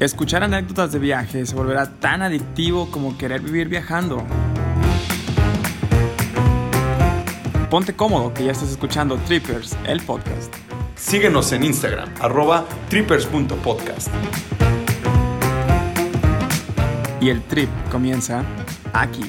Escuchar anécdotas de viaje se volverá tan adictivo como querer vivir viajando. Ponte cómodo que ya estás escuchando Trippers, el podcast. Síguenos en Instagram, arroba trippers.podcast. Y el trip comienza aquí.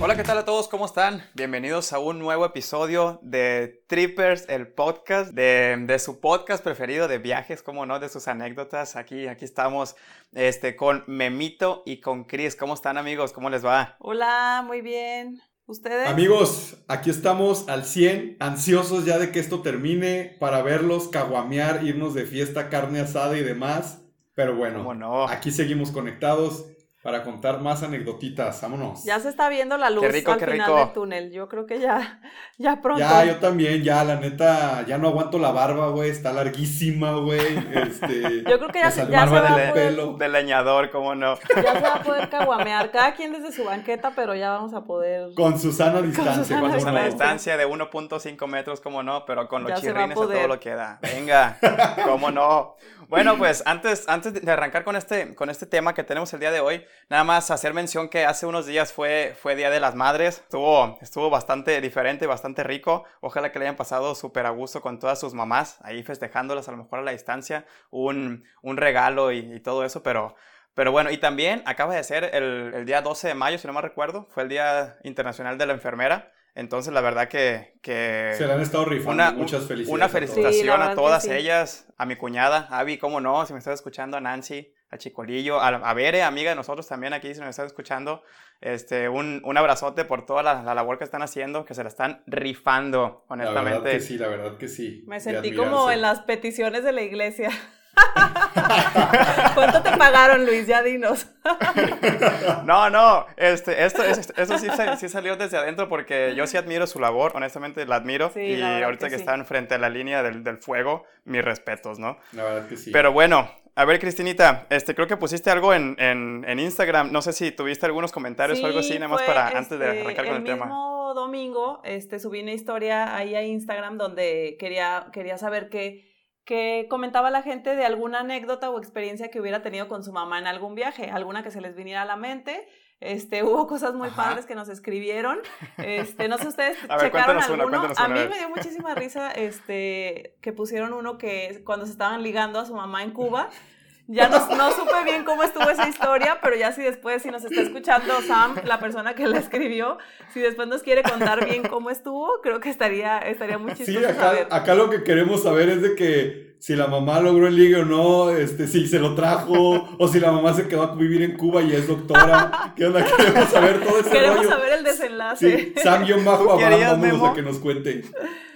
Hola, ¿qué tal a todos? ¿Cómo están? Bienvenidos a un nuevo episodio de Trippers, el podcast, de, su podcast preferido de viajes, como no, de sus anécdotas. Aquí, aquí estamos este, con Memito y con Chris. ¿Cómo están amigos? ¿Cómo les va? Hola, muy bien. ¿Ustedes? Amigos, aquí estamos al 100, ansiosos ya de que esto termine para verlos, caguamear, irnos de fiesta, carne asada y demás. Pero bueno, no? aquí seguimos conectados para contar más anecdotitas. Vámonos. Ya se está viendo la luz al final del túnel. Yo creo que ya, ya pronto. Ya, yo también, ya, la neta, ya no aguanto la barba, güey. Está larguísima, güey. Este, yo creo que ya, se, ya se va a poder... De leñador, cómo no. Ya se va a poder caguamear. Cada quien desde su banqueta, pero ya vamos a poder... Con Susana distancia. Con Susana distancia de 1.5 metros, cómo no, pero con los chirrines a, todo lo que da. Venga, cómo no. Bueno, pues antes, antes de arrancar con este, con este tema que tenemos el día de hoy, nada más hacer mención que hace unos días fue, fue Día de las Madres. Estuvo, estuvo bastante diferente, bastante rico. Ojalá que le hayan pasado súper a gusto con todas sus mamás, ahí festejándolas a lo mejor a la distancia, un, un regalo y, y, todo eso, pero... Pero bueno, y también acaba de ser el, el día 12 de mayo, si no me recuerdo, fue el Día Internacional de la Enfermera. Entonces, la verdad que... que Se le han estado rifando. Muchas felicidades. Una felicitación a, todas ellas, a mi cuñada, Avi, cómo no, si me estás escuchando, a Nancy, a Chicolillo, a, a Bere, amiga de nosotros también aquí, si me estás escuchando. Este, un, un abrazote por toda la, la, labor que están haciendo, que se la están rifando, honestamente. La verdad que sí, la verdad que sí. Me sentí como en las peticiones de la iglesia. ¿Cuánto te pagaron, Luis? Ya dinos. no, no, este, esto, eso sí, sí, salió desde adentro porque yo sí admiro su labor, honestamente la admiro. y ahorita que, están frente a la línea del, del, fuego, mis respetos, ¿no? La verdad que sí. Pero bueno, a ver, Cristinita, este, creo que pusiste algo en, en, en Instagram. No sé si tuviste algunos comentarios o algo así, nada más para antes de este, arrancar con el, tema. El mismo domingo este, subí una historia ahí a Instagram donde quería, quería saber qué que comentaba la gente de alguna anécdota o experiencia que hubiera tenido con su mamá en algún viaje, alguna que se les viniera a la mente. Este, hubo cosas muy padres que nos escribieron. Este, no sé ustedes checaron alguno. a mí me dio muchísima risa este, que pusieron uno que cuando se estaban ligando a su mamá en Cuba. Ya no, no, supe bien cómo estuvo esa historia, pero ya si después, si nos está escuchando Sam, la persona que la escribió, si después nos quiere contar bien cómo estuvo, creo que estaría, estaría muy chistoso Sí, acá, acá lo que queremos saber es de que si la mamá logró el ligue o no, este, si se lo trajo, o si la mamá se quedó a vivir en Cuba y es doctora. ¿Qué onda? Queremos saber todo ese Queremos rollo. saber el desenlace. Sí, Sam y Majo Abraham, vámonos a que nos cuenten.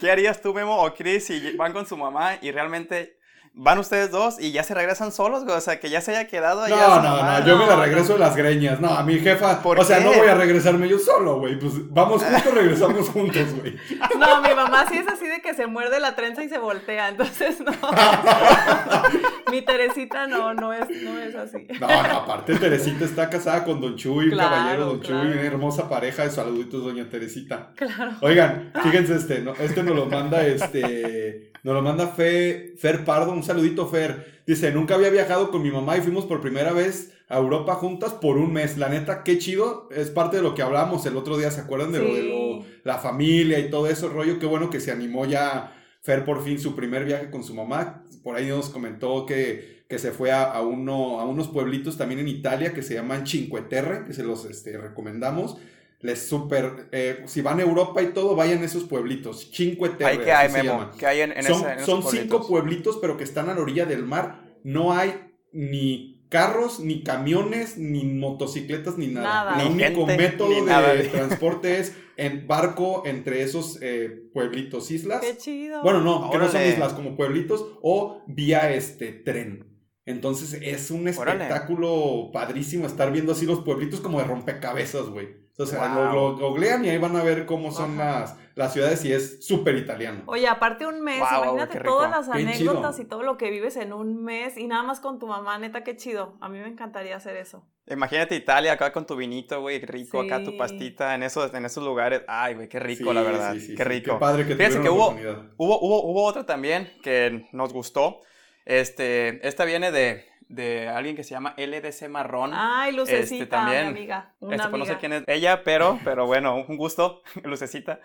¿Qué harías tú, Memo o Chris, si van con su mamá y realmente van ustedes dos y ya se regresan solos, güey. O sea, que ya se haya quedado allá. No, no, no, yo me la regreso de las greñas. No, a mi jefa. o sea, no voy a regresarme yo solo, güey. Pues vamos juntos, regresamos juntos, güey. No, mi mamá sí es así de que se muerde la trenza y se voltea, entonces no. mi Teresita no, no es, no es así. No, no, aparte Teresita está casada con Don Chuy, un caballero Don Chuy, una hermosa pareja de saluditos, Doña Teresita. Claro. Oigan, fíjense este, ¿no? este nos lo manda este. Nos lo manda Fe, Fer Pardo, un saludito Fer. Dice, nunca había viajado con mi mamá y fuimos por primera vez a Europa juntas por un mes. La neta, qué chido. Es parte de lo que hablamos el otro día, ¿se acuerdan de lo de la familia y todo eso rollo? Qué bueno que se animó ya Fer por fin su primer viaje con su mamá. Por ahí nos comentó que, que se fue a, a, uno, a unos pueblitos también en Italia que se llaman Cinque Terre, que se los este, recomendamos les super, eh, si van a Europa y todo, vayan a esos pueblitos. Cinque Terre. que hay, Memo? Que hay en, en son, son cinco pueblitos, pero que están a la orilla del mar. No hay ni carros, ni camiones, ni motocicletas, ni nada. nada. El único método de, transporte es en barco entre esos eh, pueblitos, islas. Qué chido. Bueno, no, que no son islas, como pueblitos, o vía este tren. Entonces es un espectáculo padrísimo estar viendo así los pueblitos como de rompecabezas, güey. Entonces wow. lo, googlean y ahí van a ver cómo son las, las ciudades y es súper italiano. Oye, aparte un mes, wow, imagínate todas las anécdotas y todo lo que vives en un mes y nada más con tu mamá, neta, qué chido. A mí me encantaría hacer eso. Imagínate Italia acá con tu vinito, güey, rico, sí. acá tu pastita, en esos, en esos lugares. Ay, güey, qué rico, sí, la verdad. Sí, qué rico. Qué padre que Fíjense que hubo, hubo, hubo, hubo otra también que nos gustó. Este, esta viene de, de alguien que se llama LDC Marrón. Ay, Lucecita, este, también, mi amiga. Una este, pues, no sé quién es ella, pero, pero bueno, un gusto, Lucecita.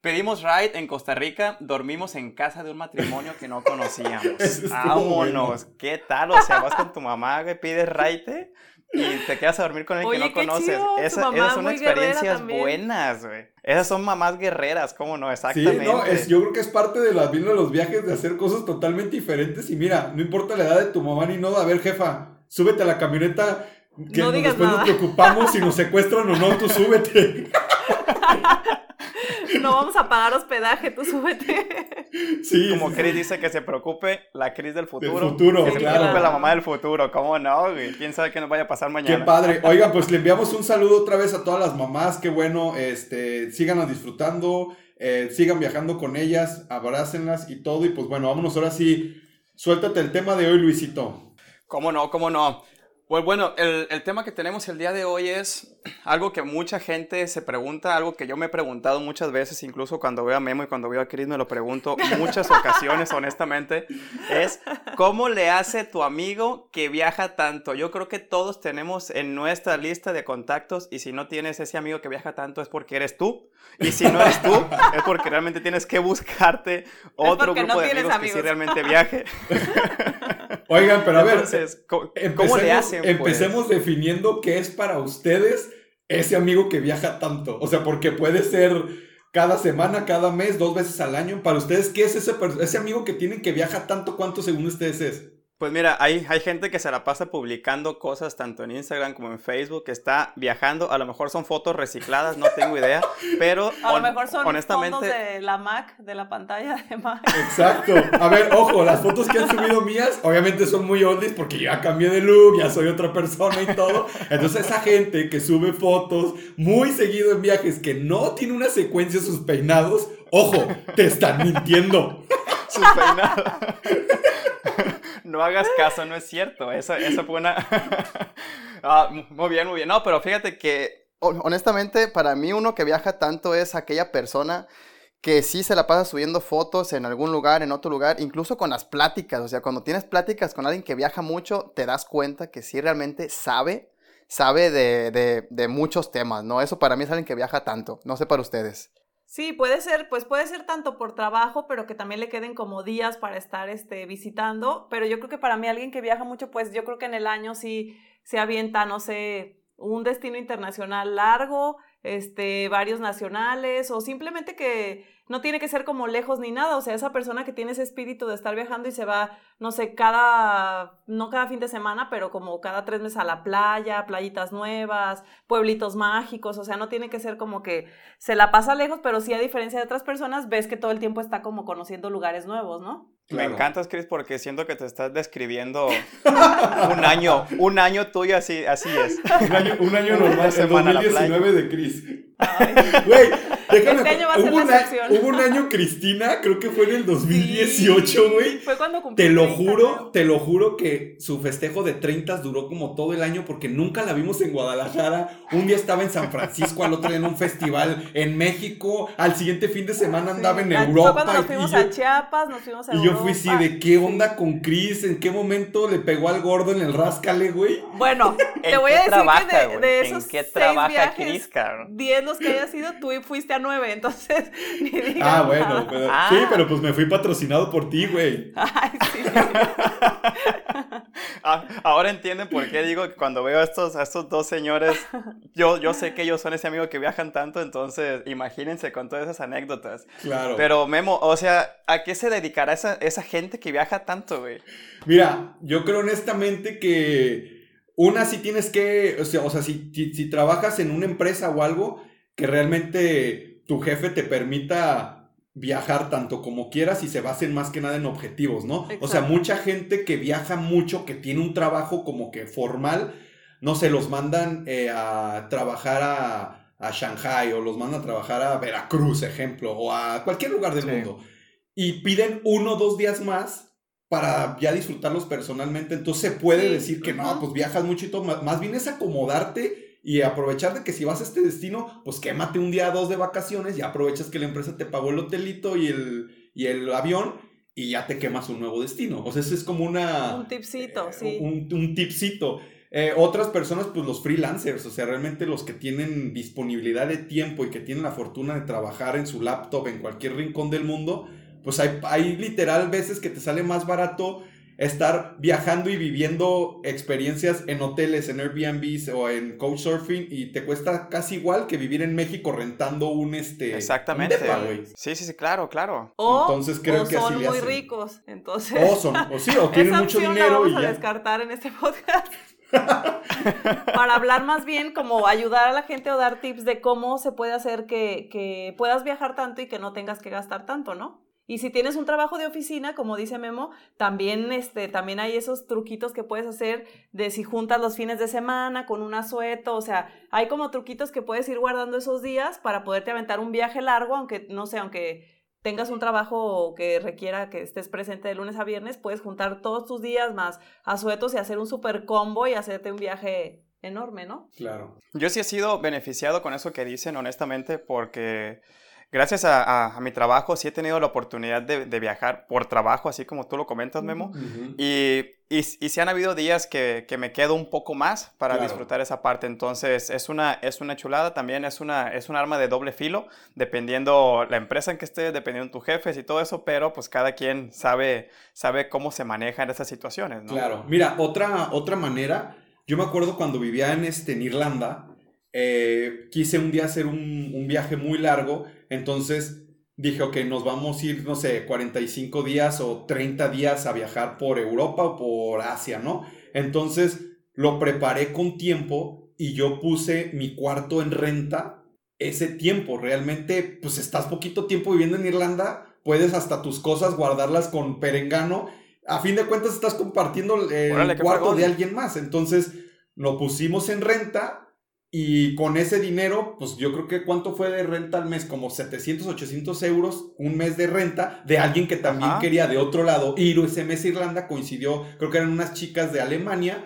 Pedimos ride en Costa Rica, dormimos en casa de un matrimonio que no conocíamos. Vámonos, ¿qué tal? O sea, vas con tu mamá, güey, pides ride y te quedas a dormir con el que no conoces. esas son experiencias buenas, güey. Esas son mamás guerreras, ¿cómo no? Exactamente. Sí, no, es, yo creo que es parte de la de los viajes de hacer cosas totalmente diferentes. Y mira, no importa la edad de tu mamá ni no, a ver, jefa, súbete a la camioneta que después nos preocupamos si nos secuestran o no, tú súbete. no vamos a pagar hospedaje, tú súbete. Sí. Como Chris dice que se preocupe la Cris del futuro. Del futuro, que se preocupe la mamá del futuro, ¿cómo no? ¿Quién sabe qué nos vaya a pasar mañana? Qué padre. Oiga, pues le enviamos un saludo otra vez a todas las mamás, qué bueno, este, sigan disfrutando, eh, sigan viajando con ellas, abrácenlas y todo. Y pues bueno, vámonos ahora sí, suéltate el tema de hoy, Luisito. ¿Cómo no? ¿Cómo no? Pues bueno, el, el, tema que tenemos el día de hoy es algo que mucha gente se pregunta, algo que yo me he preguntado muchas veces, incluso cuando veo a Memo y cuando veo a Chris me lo pregunto muchas ocasiones, honestamente, es ¿cómo le hace tu amigo que viaja tanto? Yo creo que todos tenemos en nuestra lista de contactos y si no tienes ese amigo que viaja tanto es porque eres tú y si no eres tú es porque realmente tienes que buscarte otro grupo de amigos, que sí realmente viaje. Oigan, pero a ver, ¿cómo le hacen? Pues? Empecemos definiendo qué es para ustedes ese amigo que viaja tanto. O sea, porque puede ser cada semana, cada mes, dos veces al año. Para ustedes, ¿qué es ese, ese amigo que tienen que viaja tanto? ¿Cuánto según ustedes es? Pues mira, hay, hay gente que se la pasa publicando cosas tanto en Instagram como en Facebook, que está viajando, a lo mejor son fotos recicladas, no tengo idea, pero a lo mejor son honestamente... fotos de la Mac, de la pantalla de Mac. Exacto. A ver, ojo, las fotos que han subido mías, obviamente son muy oldies porque yo ya cambié de look, ya soy otra persona y todo. Entonces esa gente que sube fotos muy seguido en viajes, que no tiene una secuencia de sus peinados, ojo, te están mintiendo. Sus peinados no hagas caso, no es cierto. Eso, eso fue una... Ah, muy bien, muy bien. No, pero fíjate que, honestamente, para mí uno que viaja tanto es aquella persona que sí se la pasa subiendo fotos en algún lugar, en otro lugar, incluso con las pláticas. O sea, cuando tienes pláticas con alguien que viaja mucho, te das cuenta que sí realmente sabe, sabe de, de, de muchos temas, ¿no? Eso para mí es alguien que viaja tanto. No sé para ustedes. Sí, puede ser, pues puede ser tanto por trabajo, pero que también le queden como días para estar este, visitando. Pero yo creo que para mí alguien que viaja mucho, pues yo creo que en el año sí se avienta, no sé, un destino internacional largo, este, varios nacionales, o simplemente que no tiene que ser como lejos ni nada, o sea, esa persona que tiene ese espíritu de estar viajando y se va, no sé, cada, no cada fin de semana, pero como cada tres meses a la playa, playitas nuevas, pueblitos mágicos, o sea, no tiene que ser como que se la pasa lejos, pero sí a diferencia de otras personas, ves que todo el tiempo está como conociendo lugares nuevos, ¿no? Me encantas, Chris, porque siento que te estás describiendo un año, un año tuyo así, así es. Un año, un año normal, el 2019 de Chris. Güey, déjame. Este año va a ser hubo, la hubo un año Cristina, creo que fue en el 2018, güey. fue cuando cumplió. Te lo juro, te lo juro que su festejo de 30 duró como todo el año porque nunca la vimos en Guadalajara. Un día estaba en San Francisco, al otro día en un festival en México, al siguiente fin de semana andaba en Europa. Fue cuando nos fuimos a Chiapas, nos fuimos a Y yo fui así de qué onda con Chris, en qué momento le pegó al gordo en el ráscale, güey. Bueno, te voy a decir que de, de, esos ¿En qué trabaja seis viajes, Chris, 10 los que hayas ido, tú fuiste a 9, entonces ni digas Ah, bueno, pero, sí, pero pues me fui patrocinado por ti, güey. Ay, sí. Ah, ahora entienden por qué digo que cuando veo a estos, a estos dos señores, yo, yo sé que ellos son ese amigo que viajan tanto, entonces imagínense con todas esas anécdotas. Claro. Pero Memo, o sea, ¿a qué se dedicará esa, esa gente que viaja tanto, güey? Mira, yo creo honestamente que una sí tienes que, o sea, o sea si, si trabajas en una empresa o algo, que realmente tu jefe te permita viajar tanto como quieras y se basen más que nada en objetivos, ¿no? O sea, mucha gente que viaja mucho, que tiene un trabajo como que formal, no se los mandan eh, a trabajar a, a, Shanghai o los mandan a trabajar a Veracruz, ejemplo, o a cualquier lugar del mundo. Y piden uno o dos días más para ya disfrutarlos personalmente. Entonces se puede decir que no, pues viajas mucho y todo. Más bien es acomodarte y aprovechar de que si vas a este destino, pues quémate un día o dos de vacaciones y aprovechas que la empresa te pagó el hotelito y el, y el avión y ya te quemas un nuevo destino. O sea, ese es como una... Un tipcito, eh, sí. Un, un tipcito. Eh, otras personas, pues los freelancers, o sea, realmente los que tienen disponibilidad de tiempo y que tienen la fortuna de trabajar en su laptop en cualquier rincón del mundo, pues hay, hay literal veces que te sale más barato estar viajando y viviendo experiencias en hoteles, en Airbnbs o en Couchsurfing y te cuesta casi igual que vivir en México rentando un este Exactamente. sí, sí, sí, claro, claro. O, entonces creo que son muy ricos, entonces. O son, o sí, o tienen mucho dinero la vamos a descartar en este podcast. para hablar más bien como ayudar a la gente o dar tips de cómo se puede hacer que, que puedas viajar tanto y que no tengas que gastar tanto, ¿no? Y si tienes un trabajo de oficina, como dice Memo, también, este, también hay esos truquitos que puedes hacer de si juntas los fines de semana con un asueto, o sea, hay como truquitos que puedes ir guardando esos días para poderte aventar un viaje largo, aunque, no sé, aunque tengas un trabajo que requiera que estés presente de lunes a viernes, puedes juntar todos tus días más asuetos y hacer un super combo y hacerte un viaje enorme, ¿no? Claro. Yo sí he sido beneficiado con eso que dicen, honestamente, porque gracias a, mi trabajo sí he tenido la oportunidad de, viajar por trabajo, así como tú lo comentas, Memo. y, y, sí han habido días que, me quedo un poco más para disfrutar esa parte. Entonces es una, es una chulada, también es, una, es un arma de doble filo, dependiendo la empresa en que estés, dependiendo tus jefes y todo eso, pero pues cada quien sabe, sabe cómo se maneja en esas situaciones. Claro, mira, otra, otra manera, yo me acuerdo cuando vivía en, este, en Irlanda, eh, quise un día hacer un, un, viaje muy largo, entonces dije, ok, nos vamos a ir, no sé, 45 días o 30 días a viajar por Europa o por Asia, ¿no? Entonces lo preparé con tiempo y yo puse mi cuarto en renta ese tiempo. Realmente, pues estás poquito tiempo viviendo en Irlanda, puedes hasta tus cosas guardarlas con perengano. A fin de cuentas estás compartiendo el cuarto de alguien más. Entonces lo pusimos en renta y con ese dinero, pues yo creo que cuánto fue de renta al mes, como 700, 800 euros, un mes de renta de alguien que también quería de otro lado ir ese mes a Irlanda, coincidió, creo que eran unas chicas de Alemania,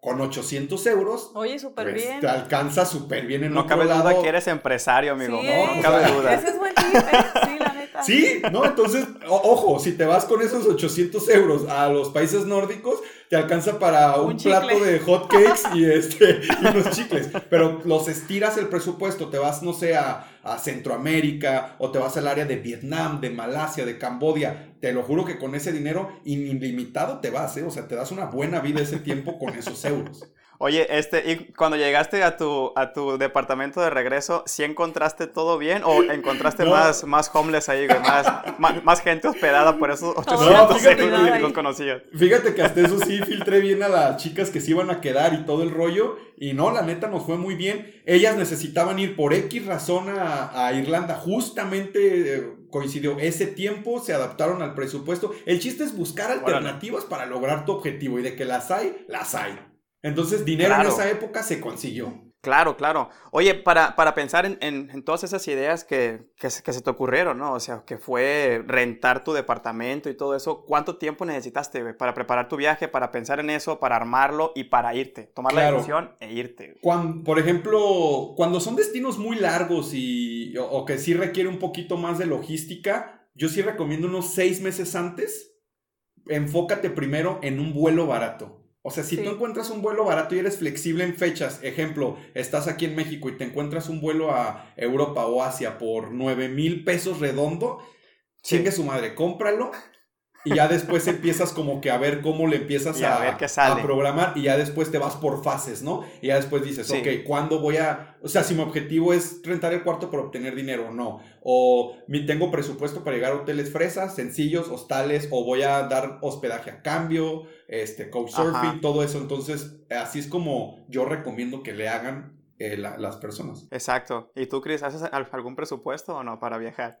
con 800 euros. Oye, súper pues, bien. Te alcanza súper bien en no otro lado. No cabe duda que eres empresario, amigo. no, no cabe duda. Ese es buen tip, ¿eh? Sí, la neta. Sí, ¿no? Entonces, ojo, si te vas con esos 800 euros a los países nórdicos, te alcanza para un, plato de hot cakes y, este, y unos chicles. Pero los estiras el presupuesto, te vas, no sé, a, Centroamérica o te vas al área de Vietnam, de Malasia, de Cambodia. Te lo juro que con ese dinero ilimitado te vas, ¿eh? O sea, te das una buena vida ese tiempo con esos euros. Oye, este, y cuando llegaste a tu, a tu departamento de regreso, ¿sí encontraste todo bien o encontraste más, más homeless ahí, Más, más, gente hospedada por esos 800 no, que no conocías. Fíjate que hasta eso sí filtré bien a las chicas que se iban a quedar y todo el rollo. Y no, la neta nos fue muy bien. Ellas necesitaban ir por X razón a, a Irlanda. Justamente eh, coincidió ese tiempo, se adaptaron al presupuesto. El chiste es buscar alternativas para lograr tu objetivo y de que las hay, las hay. Entonces, dinero en esa época se consiguió. Claro, claro. Oye, para, para pensar en, en, todas esas ideas que, que, que, se te ocurrieron, ¿no? O sea, que fue rentar tu departamento y todo eso, ¿cuánto tiempo necesitaste para preparar tu viaje, para pensar en eso, para armarlo y para irte? Tomar la decisión e irte. Cuando, por ejemplo, cuando son destinos muy largos y, o, o, que sí requiere un poquito más de logística, yo sí recomiendo unos seis meses antes, enfócate primero en un vuelo barato. O sea, si tú encuentras un vuelo barato y eres flexible en fechas, ejemplo, estás aquí en México y te encuentras un vuelo a Europa o Asia por 9 mil pesos redondo, chingue su madre, cómpralo y ya después empiezas como que a ver cómo le empiezas a, a, programar y ya después te vas por fases, ¿no? Y ya después dices, ok, ¿cuándo voy a...? O sea, si mi objetivo es rentar el cuarto para obtener dinero, no. O mi, tengo presupuesto para llegar a hoteles fresas, sencillos, hostales, o voy a dar hospedaje a cambio, este, couchsurfing, todo eso. Entonces, así es como yo recomiendo que le hagan eh, las personas. Exacto. ¿Y tú, Cris, haces algún presupuesto o no para viajar?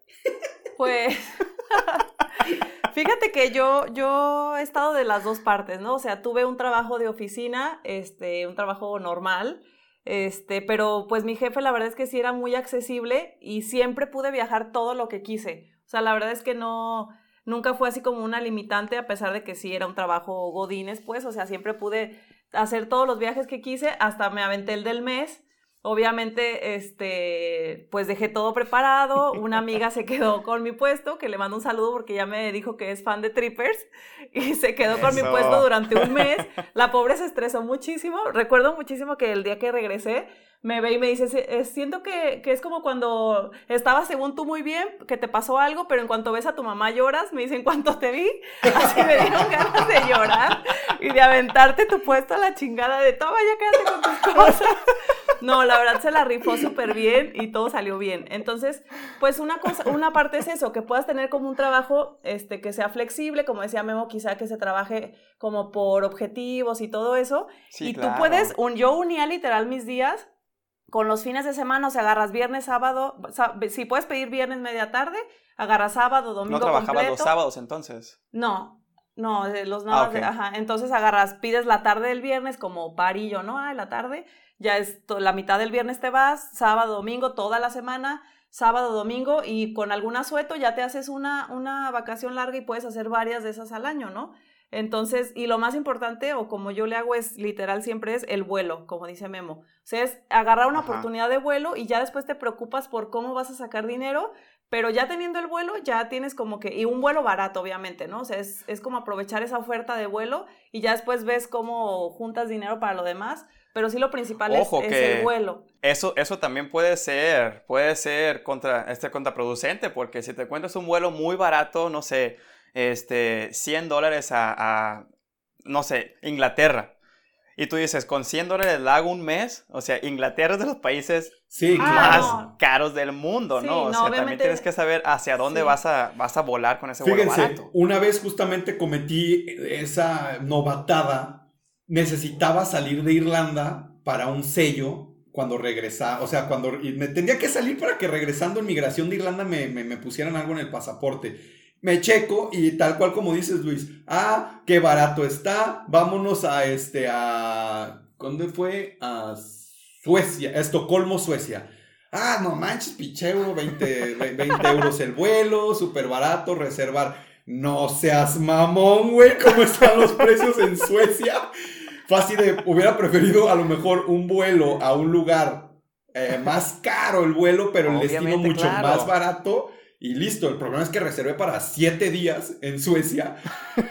Pues... Fíjate que yo, yo he estado de las dos partes, ¿no? O sea, tuve un trabajo de oficina, este, un trabajo normal, este, pero pues mi jefe la verdad es que sí era muy accesible y siempre pude viajar todo lo que quise. O sea, la verdad es que no, nunca fue así como una limitante, a pesar de que sí era un trabajo godines, pues, o sea, siempre pude hacer todos los viajes que quise, hasta me aventé el del mes, Obviamente, este, pues dejé todo preparado. Una amiga se quedó con mi puesto, que le mando un saludo porque ya me dijo que es fan de Trippers y se quedó con mi puesto durante un mes. La pobre se estresó muchísimo. Recuerdo muchísimo que el día que regresé, me ve y me dice, siento que, que, es como cuando estabas según tú muy bien, que te pasó algo, pero en cuanto ves a tu mamá lloras, me dice, en cuanto te vi, así me dieron ganas de llorar y de aventarte tu puesto a la chingada de, toma, ya quédate con tus cosas. No, la verdad se la rifó súper bien y todo salió bien. Entonces, pues una cosa, una parte es eso, que puedas tener como un trabajo este, que sea flexible, como decía Memo, quizá que se trabaje como por objetivos y todo eso. y tú puedes, un, yo unía literal mis días con los fines de semana, o sea, agarras viernes, sábado, si puedes pedir viernes media tarde, agarras sábado, domingo. ¿No trabajabas los sábados entonces? No, no, los ah, nada, ajá. Entonces agarras, pides la tarde del viernes como parillo, ¿no? Ah, la tarde, ya es la mitad del viernes te vas, sábado, domingo, toda la semana, sábado, domingo, y con algún asueto ya te haces una, una vacación larga y puedes hacer varias de esas al año, ¿no? Entonces, y lo más importante, o como yo le hago es literal siempre es el vuelo, como dice Memo. O sea, es agarrar una oportunidad de vuelo y ya después te preocupas por cómo vas a sacar dinero, pero ya teniendo el vuelo, ya tienes como que, y un vuelo barato, obviamente, ¿no? O sea, es, como aprovechar esa oferta de vuelo y ya después ves cómo juntas dinero para lo demás. Pero sí lo principal es, el vuelo. Eso, eso también puede ser, puede ser contra, este, contraproducente, porque si te encuentras un vuelo muy barato, no sé, este, 100 dólares a, no sé, Inglaterra. Y tú dices, con 100 dólares la hago un mes. O sea, Inglaterra es de los países más caros del mundo, ¿no? O sea, también tienes que saber hacia dónde vas, a, vas a volar con ese vuelo barato. Una vez justamente cometí esa novatada. Necesitaba salir de Irlanda para un sello cuando regresaba. O sea, cuando me tendría que salir para que regresando en migración de Irlanda me, me pusieran algo en el pasaporte me checo y tal cual como dices Luis, ah, qué barato está, vámonos a este, a, ¿dónde fue? A Suecia, a Estocolmo, Suecia. Ah, no manches, picheo, 20, 20 euros el vuelo, súper barato, reservar. No seas mamón, güey, ¿cómo están los precios en Suecia? Fácil de, hubiera preferido a lo mejor un vuelo a un lugar eh, más caro el vuelo, pero el destino mucho más barato y listo, el problema es que reservé para siete días en Suecia.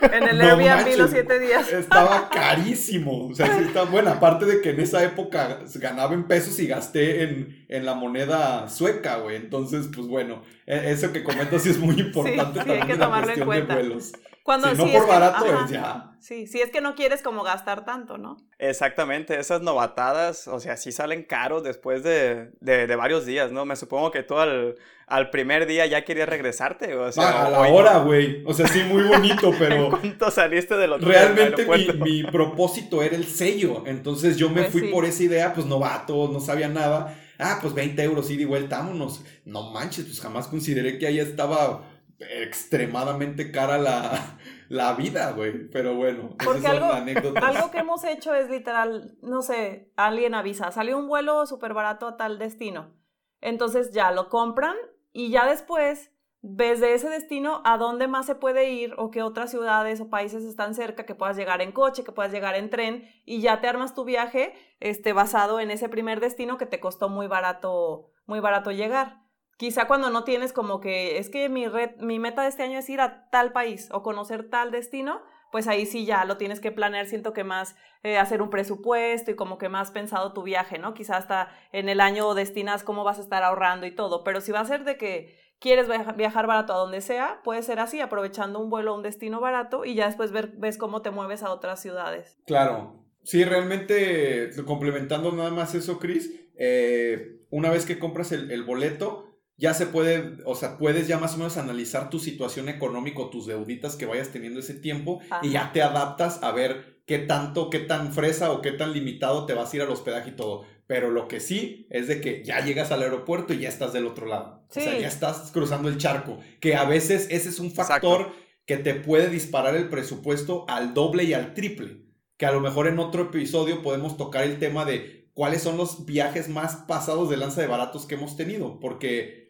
En el Airbnb los siete días. Estaba carísimo. O sea, sí está bueno. Aparte de que en esa época ganaba en pesos y gasté en, en la moneda sueca, güey. Entonces, pues bueno, e, eso que comentas sí es muy importante también hay que la cuestión de vuelos. Cuando, no por barato ya. Sí, si es que no quieres como gastar tanto, ¿no? Exactamente, esas novatadas, o sea, sí salen caros después de, de, varios días, ¿no? Me supongo que tú al, al primer día ya querías regresarte, o sea... Ah, a la hora, güey, o sea, sí, muy bonito, pero... ¿Cuánto saliste del hotel? Realmente mi, mi, propósito era el sello, entonces yo me pues fui por esa idea, pues novato, no sabía nada. Ah, pues 20 euros, ida y vuelta, vámonos. No manches, pues jamás consideré que ahí estaba extremadamente cara la, la vida, güey. Pero bueno, Porque algo, algo que hemos hecho es literal, no sé, alguien avisa, salió un vuelo súper barato a tal destino. Entonces ya lo compran y ya después ves de ese destino a dónde más se puede ir o qué otras ciudades o países están cerca, que puedas llegar en coche, que puedas llegar en tren y ya te armas tu viaje este, basado en ese primer destino que te costó muy barato, muy barato llegar. Quizá cuando no tienes como que es que mi, red, mi meta de este año es ir a tal país o conocer tal destino, pues ahí sí ya lo tienes que planear, siento que más eh, hacer un presupuesto y como que más pensado tu viaje, ¿no? Quizá hasta en el año destinas cómo vas a estar ahorrando y todo, pero si va a ser de que quieres viajar barato a donde sea, puede ser así, aprovechando un vuelo a un destino barato y ya después ver, ves cómo te mueves a otras ciudades. Claro, sí, realmente complementando nada más eso, Cris, eh, una vez que compras el, el boleto, ya se puede, o sea, puedes ya más o menos analizar tu situación económica, tus deuditas que vayas teniendo ese tiempo y ya te adaptas a ver qué tanto, qué tan fresa o qué tan limitado te vas a ir al hospedaje y todo. Pero lo que sí es de que ya llegas al aeropuerto y ya estás del otro lado. O sea, ya estás cruzando el charco. Que a veces ese es un factor que te puede disparar el presupuesto al doble y al triple. Que a lo mejor en otro episodio podemos tocar el tema de cuáles son los viajes más pasados de lanza de baratos que hemos tenido. Porque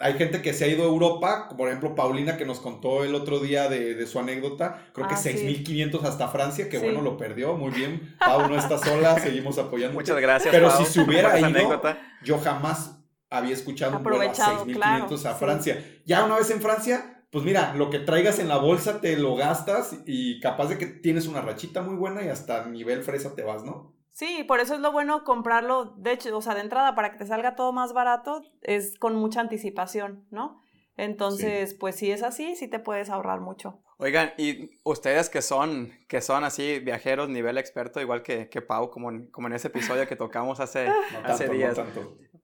hay gente que se ha ido a Europa, por ejemplo Paulina que nos contó el otro día de, su anécdota, creo que 6.500 ah, hasta Francia, que bueno, lo perdió, muy bien. Pau no está sola, seguimos apoyando. Muchas gracias. Pero si se hubiera ido, yo jamás había escuchado un vuelo a 6.500 a Francia. Ya una vez en Francia, pues mira, lo que traigas en la bolsa te lo gastas y capaz de que tienes una rachita muy buena y hasta nivel fresa te vas, ¿no? Sí, por eso es lo bueno comprarlo, de hecho, o sea, de entrada, para que te salga todo más barato, es con mucha anticipación, ¿no? Entonces, pues si es así, sí te puedes ahorrar mucho. Oigan, y ustedes que son, que son así viajeros nivel experto, igual que, que Pau, como en, como en ese episodio que tocamos hace, hace días.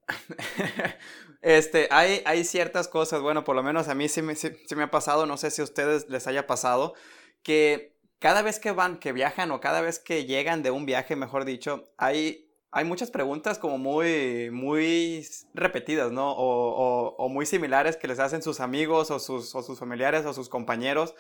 este, hay, hay ciertas cosas, bueno, por lo menos a mí sí me, sí me ha pasado, no sé si a ustedes les haya pasado, que cada vez que van, que viajan o cada vez que llegan de un viaje, mejor dicho, hay, hay muchas preguntas como muy, muy repetidas, ¿no? O, muy similares que les hacen sus amigos o sus, o sus familiares o sus compañeros.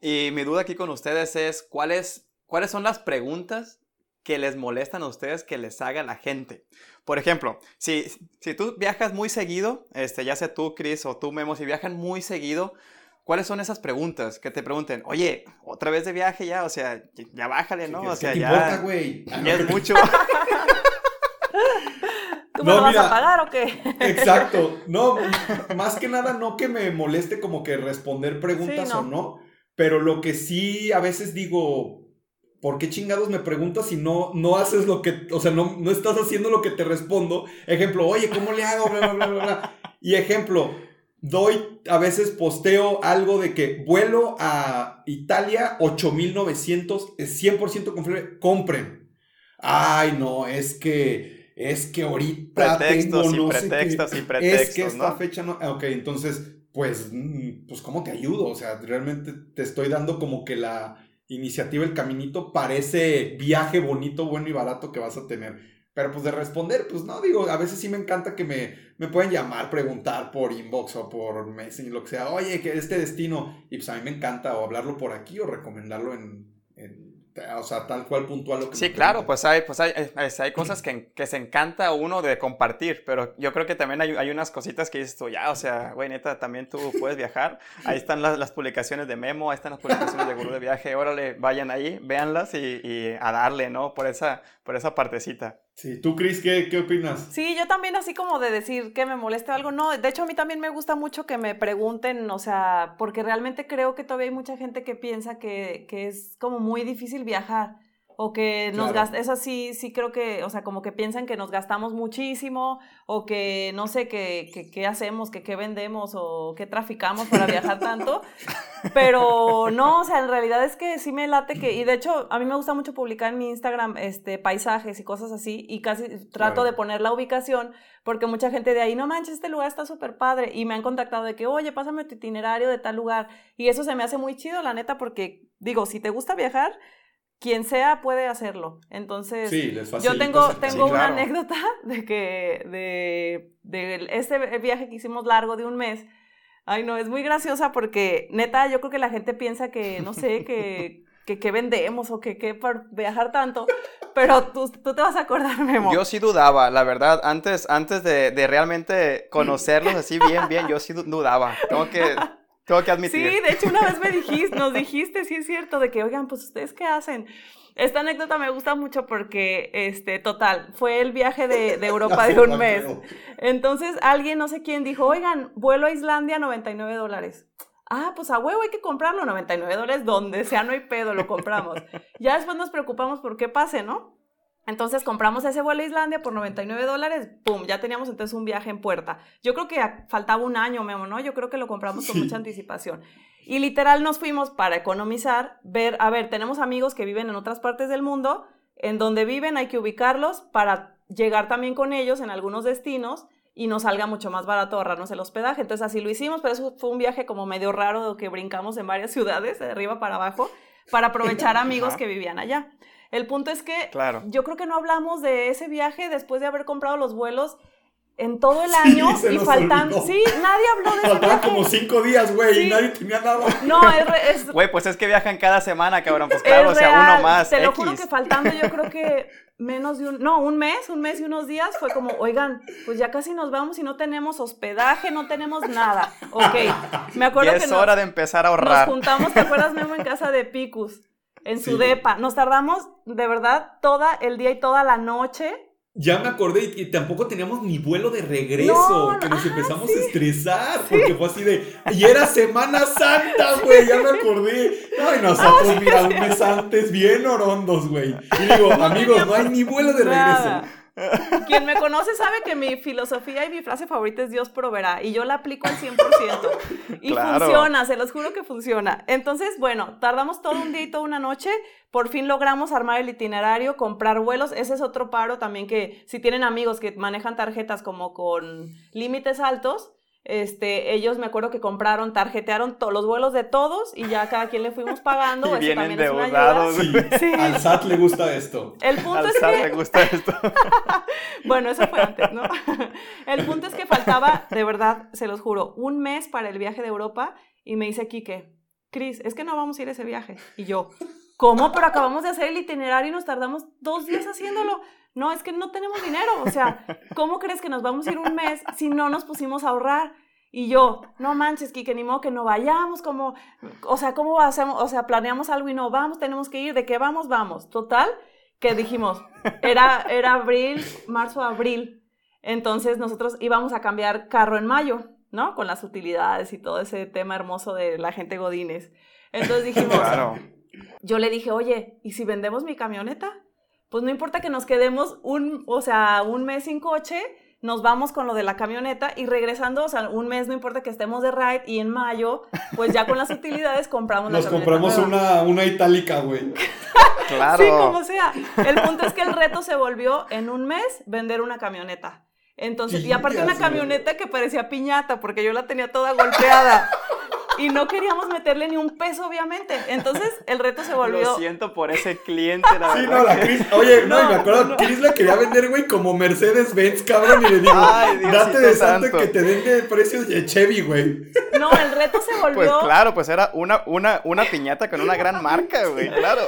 Y mi duda aquí con ustedes es, ¿cuáles, ¿cuáles son las preguntas que les molestan a ustedes que les haga la gente? Por ejemplo, si, si tú viajas muy seguido, este, ya sea tú, Chris, o tú, Memo, si viajan muy seguido, ¿Cuáles son esas preguntas que te pregunten? Oye, otra vez de viaje ya, o sea, ya bájale, ¿no? o sea, ya. Importa, güey? Ya es mucho. ¿Tú me lo vas a pagar o qué? Exacto. No, más que nada, no que me moleste como que responder preguntas o no, pero lo que sí a veces digo, ¿por qué chingados me preguntas si no, no haces lo que, o sea, no, no estás haciendo lo que te respondo? Ejemplo, oye, ¿cómo le hago? Bla, bla, bla, bla. Y ejemplo, doy, a veces posteo algo de que vuelo a Italia 8900, es 100% confiable, compren. Ay, no, es que, es que ahorita pretextos tengo, no y pretextos y pretextos, Es que esta fecha no, ok, entonces, pues, mm, pues, ¿cómo te ayudo? O sea, realmente te estoy dando como que la iniciativa, el caminito, parece viaje bonito, bueno y barato que vas a tener pero pues de responder, pues no, digo, a veces sí me encanta que me, me pueden llamar, preguntar por inbox o por Messenger, lo que sea, oye, que este destino, y pues a mí me encanta o hablarlo por aquí o recomendarlo en, o sea, tal cual puntual lo que Sí, claro, pues hay, pues hay, hay, cosas que, que, se encanta uno de compartir, pero yo creo que también hay, hay unas cositas que dices tú, ya, o sea, güey, neta, también tú puedes viajar. Ahí están las, las, publicaciones de Memo, ahí están las publicaciones de Gurú de Viaje, órale, vayan ahí, véanlas y, y a darle, ¿no? Por esa, por esa partecita. Sí, ¿tú, Cris, qué, qué opinas? Sí, yo también así como de decir que me moleste algo, no, de hecho a mí también me gusta mucho que me pregunten, o sea, porque realmente creo que todavía hay mucha gente que piensa que, que es como muy difícil viajar o que nos gastamos, eso sí, sí creo que, o sea, como que piensan que nos gastamos muchísimo, o que no sé qué que, hacemos, que qué vendemos, o qué traficamos para viajar tanto, pero no, o sea, en realidad es que sí me late que, y de hecho, a mí me gusta mucho publicar en mi Instagram este, paisajes y cosas así, y casi trato de poner la ubicación, porque mucha gente de ahí, no manches, este lugar está súper padre, y me han contactado de que, oye, pásame tu itinerario de tal lugar, y eso se me hace muy chido, la neta, porque digo, si te gusta viajar, quien sea puede hacerlo. Entonces, yo tengo, tengo una anécdota de que de, de este viaje que hicimos largo de un mes. Ay, no, es muy graciosa porque neta, yo creo que la gente piensa que, no sé, que, que, vendemos o que, que por viajar tanto, pero tú, tú, te vas a acordar, Memo. Yo sí dudaba, la verdad, antes, antes de, de realmente conocerlos así bien, bien, yo sí dudaba. Tengo que tengo que admitir. Sí, de hecho una vez me dijiste, nos dijiste, sí es cierto, de que, oigan, pues ustedes qué hacen. Esta anécdota me gusta mucho porque, este, total, fue el viaje de, de Europa de un mes. Entonces alguien, no sé quién, dijo, oigan, vuelo a Islandia, 99 dólares. Ah, pues a huevo hay que comprarlo, 99 dólares, donde sea, no hay pedo, lo compramos. ya después nos preocupamos por qué pase, ¿no? Entonces compramos ese vuelo a Islandia por 99 dólares, ¡pum! Ya teníamos entonces un viaje en puerta. Yo creo que faltaba un año, Memo, ¿no? Yo creo que lo compramos con mucha anticipación. Y literal nos fuimos para economizar, ver, a ver, tenemos amigos que viven en otras partes del mundo, en donde viven hay que ubicarlos para llegar también con ellos en algunos destinos y nos salga mucho más barato ahorrarnos el hospedaje. Entonces así lo hicimos, pero eso fue un viaje como medio raro que brincamos en varias ciudades, de arriba para abajo, para aprovechar amigos que vivían allá. El punto es que yo creo que no hablamos de ese viaje después de haber comprado los vuelos en todo el año y faltando. Sí, nadie habló de eso. Faltaban como cinco días, güey, y nadie tenía nada. No, es. Güey, pues es que viajan cada semana, cabrón. Pues claro, o sea, uno más. Te lo juro que faltando, yo creo que menos de un, no, un mes, un mes y unos días fue como, oigan, pues ya casi nos vamos y no tenemos hospedaje, no tenemos nada. Ok, me acuerdo que es hora de empezar a ahorrar. Nos juntamos, ¿te acuerdas, Memo, en casa de Picus? En su depa. Nos tardamos, de verdad, toda el día y toda la noche ya me acordé y, tampoco teníamos ni vuelo de regreso, que nos empezamos a estresar, porque fue así de, y era Semana Santa, güey, ya me acordé. Ay, nosotros, ah, mira, un mes antes, bien orondos, güey. Y digo, amigos, no hay ni vuelo de regreso. Quien me conoce sabe que mi filosofía y mi frase favorita es Dios proveerá y yo la aplico al 100%. Y funciona, se los juro que funciona. Entonces, bueno, tardamos todo un día y toda una noche. Por fin logramos armar el itinerario, comprar vuelos. Ese es otro paro también que si tienen amigos que manejan tarjetas como con límites altos, este, ellos me acuerdo que compraron, tarjetearon todos los vuelos de todos y ya cada quien le fuimos pagando. Y Eso también es una ayuda. Sí. Al SAT le gusta esto. El punto Al es SAT que... le gusta esto. bueno, eso fue antes, ¿no? El punto es que faltaba, de verdad, se los juro, un mes para el viaje de Europa y me dice Quique, Cris, es que no vamos a ir a ese viaje. Y yo, ¿cómo? Pero acabamos de hacer el itinerario y nos tardamos dos días haciéndolo. No, es que no tenemos dinero. O sea, ¿cómo crees que nos vamos a ir un mes si no nos pusimos a ahorrar? Y yo, no manches, Kike, ni modo que no vayamos, como, o sea, ¿cómo hacemos? O sea, planeamos algo y no vamos, tenemos que ir, ¿de qué vamos? Vamos. Total, que dijimos, era, era abril, marzo, abril. Entonces nosotros íbamos a cambiar carro en mayo, ¿no? Con las utilidades y todo ese tema hermoso de la gente Godines. Entonces dijimos, claro. yo le dije, oye, ¿y si vendemos mi camioneta? Pues no importa que nos quedemos un, o sea, un mes sin coche, nos vamos con lo de la camioneta y regresando, o sea, un mes no importa que estemos de ride y en mayo, pues ya con las utilidades compramos la Nos compramos una, una itálica, güey. claro. Sí, como sea. El punto es que el reto se volvió en un mes vender una camioneta. Entonces, y aparte una camioneta que parecía piñata, porque yo la tenía toda golpeada y no queríamos meterle ni un peso, obviamente. Entonces el reto se volvió. Lo siento por ese cliente, la verdad. Sí, no, la Cris. Oye, no, y me acuerdo, Cris la quería vender, güey, como Mercedes-Benz, cabrón. Y le digo, Ay, date de santo, que te den de precios de Chevy, güey. No, el reto se volvió. Pues claro, pues era una, una, una piñata con una gran marca, güey, claro.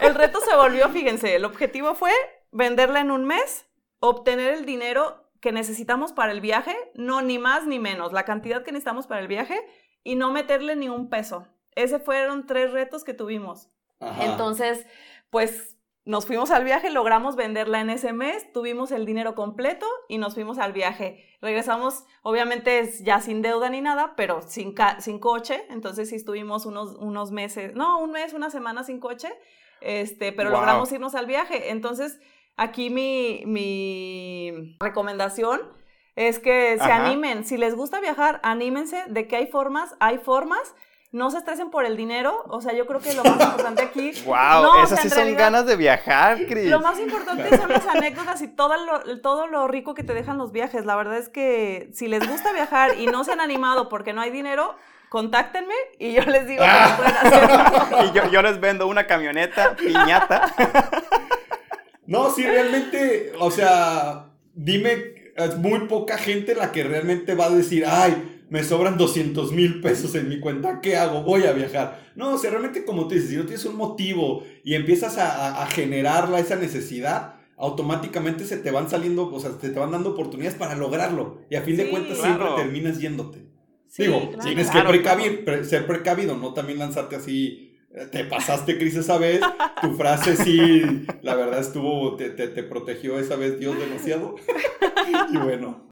El reto se volvió, fíjense, el objetivo fue venderla en un mes, obtener el dinero que necesitamos para el viaje, no ni más ni menos, la cantidad que necesitamos para el viaje y no meterle ni un peso. Ese fueron tres retos que tuvimos. Entonces, pues nos fuimos al viaje, logramos venderla en ese mes, tuvimos el dinero completo y nos fuimos al viaje. Regresamos, obviamente ya sin deuda ni nada, pero sin, sin coche, entonces sí estuvimos unos, unos meses, no, un mes, una semana sin coche, este, pero logramos irnos al viaje. Entonces, aquí mi, mi recomendación es que se animen. Si les gusta viajar, anímense de que hay formas, hay formas. No se estresen por el dinero. O sea, yo creo que lo más importante aquí. ¡Wow! esas sí son ganas de viajar, Cris. Lo más importante son las anécdotas y todo lo, todo lo rico que te dejan los viajes. La verdad es que si les gusta viajar y no se han animado porque no hay dinero, contáctenme y yo les digo cómo pueden hacerlo. y yo, yo les vendo una camioneta piñata. no, sí, realmente, o sea, dime es muy poca gente la que realmente va a decir, ay, me sobran 200 mil pesos en mi cuenta, ¿qué hago? Voy a viajar. No, o sea, realmente como tú dices, si no tienes un motivo y empiezas a, a generarla, esa necesidad, automáticamente se te van saliendo, o sea, se te van dando oportunidades para lograrlo. Y a fin de cuentas siempre terminas yéndote. Digo, tienes que precavir, ser precavido, no también lanzarte así te pasaste, Cris, esa vez. Tu frase sí, la verdad estuvo, te, te, protegió esa vez Dios demasiado. y bueno.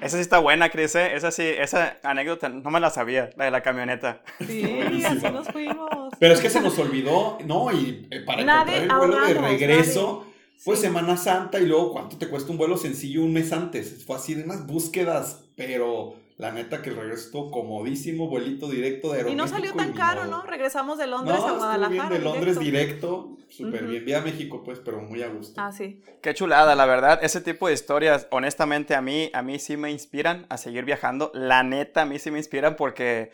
Esa sí está buena, Cris, ¿eh? Esa sí, esa anécdota no me la sabía, la de la camioneta. Sí, así nos fuimos. Pero es que se nos olvidó, ¿no? Y eh, para encontrar el vuelo de regreso, fue Semana Santa y luego, ¿cuánto te cuesta un vuelo sencillo un mes antes? Fue así de unas búsquedas, pero la neta que el regreso estuvo comodísimo, vuelito directo de Aeroméxico. Y no salió tan caro, ¿no? Regresamos de Londres a Guadalajara. Bien de Londres directo, súper bien. Vía México, pues, pero muy a gusto. Ah, sí. Qué chulada, la verdad. Ese tipo de historias, honestamente, a mí, a mí sí me inspiran a seguir viajando. La neta, a mí sí me inspiran porque...